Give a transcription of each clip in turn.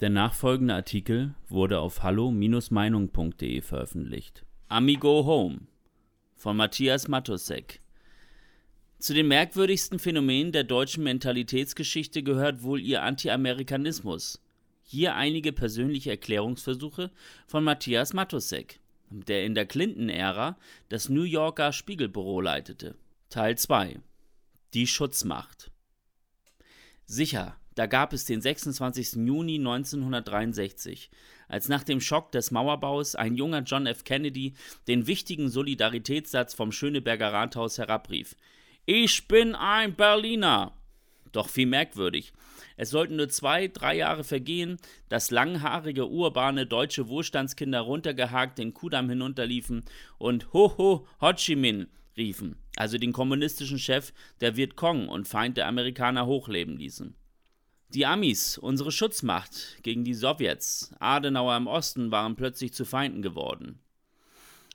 Der nachfolgende Artikel wurde auf hallo-meinung.de veröffentlicht. Amigo Home von Matthias Matusek. Zu den merkwürdigsten Phänomenen der deutschen Mentalitätsgeschichte gehört wohl ihr Anti-Amerikanismus. Hier einige persönliche Erklärungsversuche von Matthias Matusek, der in der Clinton-Ära das New Yorker Spiegelbüro leitete. Teil 2 Die Schutzmacht Sicher, da gab es den 26. Juni 1963, als nach dem Schock des Mauerbaus ein junger John F. Kennedy den wichtigen Solidaritätssatz vom Schöneberger Rathaus herabrief. Ich bin ein Berliner. Doch viel merkwürdig. Es sollten nur zwei, drei Jahre vergehen, dass langhaarige, urbane deutsche Wohlstandskinder runtergehakt den Kudamm hinunterliefen und Ho Ho Ho Chi Minh riefen also den kommunistischen Chef der Vietcong und Feind der Amerikaner hochleben ließen. Die Amis, unsere Schutzmacht gegen die Sowjets, Adenauer im Osten, waren plötzlich zu Feinden geworden.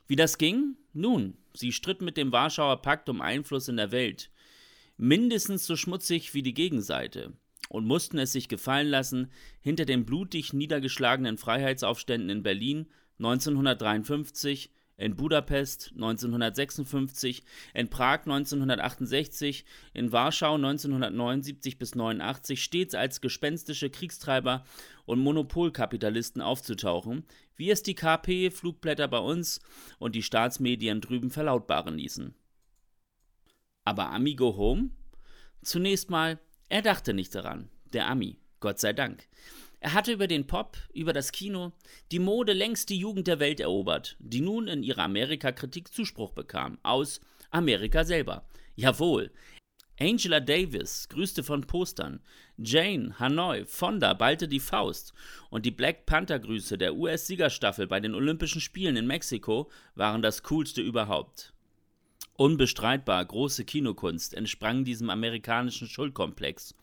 Wie das ging? Nun, sie stritten mit dem Warschauer Pakt um Einfluss in der Welt, mindestens so schmutzig wie die Gegenseite, und mussten es sich gefallen lassen, hinter den blutig niedergeschlagenen Freiheitsaufständen in Berlin 1953 in Budapest 1956, in Prag 1968, in Warschau 1979 bis 89 stets als gespenstische Kriegstreiber und Monopolkapitalisten aufzutauchen, wie es die KP-Flugblätter bei uns und die Staatsmedien drüben verlautbaren ließen. Aber Amigo Home? Zunächst mal, er dachte nicht daran, der Ami, Gott sei Dank. Er hatte über den Pop, über das Kino, die Mode längst die Jugend der Welt erobert, die nun in ihrer Amerika-Kritik Zuspruch bekam, aus Amerika selber. Jawohl. Angela Davis grüßte von Postern, Jane, Hanoi, Fonda ballte die Faust und die Black Panther-Grüße der US-Siegerstaffel bei den Olympischen Spielen in Mexiko waren das coolste überhaupt. Unbestreitbar große Kinokunst entsprang diesem amerikanischen Schuldkomplex.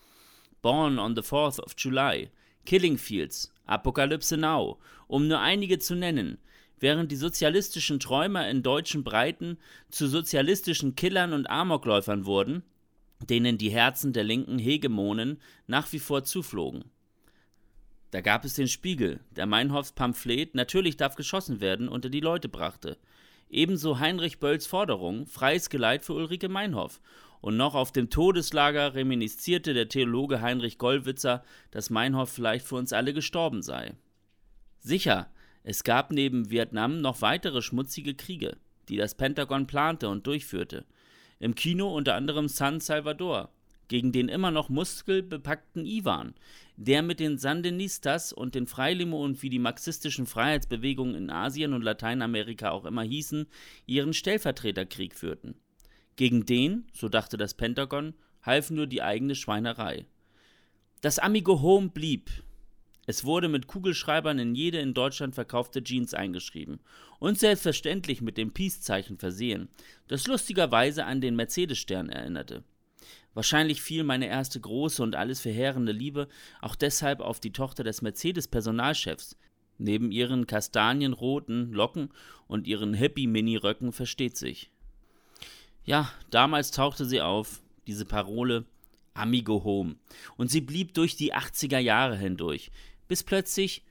Born on the 4th of July, Killing Fields, Apokalypse Now, um nur einige zu nennen, während die sozialistischen Träumer in deutschen Breiten zu sozialistischen Killern und Amokläufern wurden, denen die Herzen der linken Hegemonen nach wie vor zuflogen. Da gab es den Spiegel, der Meinhoffs Pamphlet Natürlich darf geschossen werden unter die Leute brachte. Ebenso Heinrich Bölls Forderung Freies Geleit für Ulrike Meinhoff und noch auf dem Todeslager reminiszierte der Theologe Heinrich Gollwitzer, dass Meinhof vielleicht für uns alle gestorben sei. Sicher, es gab neben Vietnam noch weitere schmutzige Kriege, die das Pentagon plante und durchführte. Im Kino unter anderem San Salvador, gegen den immer noch muskelbepackten Ivan, der mit den Sandinistas und den Freilimo und wie die marxistischen Freiheitsbewegungen in Asien und Lateinamerika auch immer hießen, ihren Stellvertreterkrieg führten. Gegen den, so dachte das Pentagon, half nur die eigene Schweinerei. Das Amigo Home blieb. Es wurde mit Kugelschreibern in jede in Deutschland verkaufte Jeans eingeschrieben und selbstverständlich mit dem Peace-Zeichen versehen, das lustigerweise an den Mercedes-Stern erinnerte. Wahrscheinlich fiel meine erste große und alles verheerende Liebe auch deshalb auf die Tochter des Mercedes-Personalchefs. Neben ihren kastanienroten Locken und ihren Hippie-Mini-Röcken versteht sich. Ja, damals tauchte sie auf, diese Parole Amigo Home. Und sie blieb durch die 80er Jahre hindurch, bis plötzlich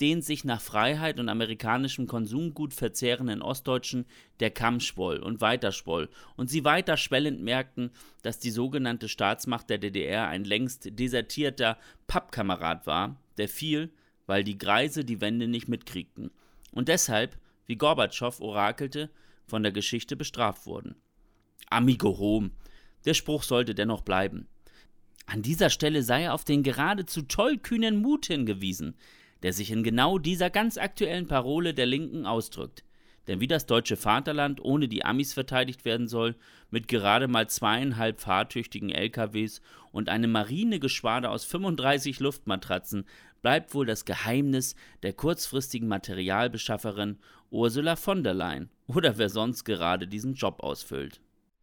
den sich nach Freiheit und amerikanischem Konsumgut verzehrenden Ostdeutschen der Kamm schwoll und weiter schwoll und sie weiter schwellend merkten, dass die sogenannte Staatsmacht der DDR ein längst desertierter Pappkamerad war, der fiel, weil die Greise die Wende nicht mitkriegten und deshalb, wie Gorbatschow orakelte, von der Geschichte bestraft wurden. Amigo Home. Der Spruch sollte dennoch bleiben. An dieser Stelle sei auf den geradezu tollkühnen Mut hingewiesen, der sich in genau dieser ganz aktuellen Parole der Linken ausdrückt. Denn wie das deutsche Vaterland ohne die Amis verteidigt werden soll, mit gerade mal zweieinhalb fahrtüchtigen LKWs und einem Marinegeschwader aus 35 Luftmatratzen, bleibt wohl das Geheimnis der kurzfristigen Materialbeschafferin Ursula von der Leyen oder wer sonst gerade diesen Job ausfüllt.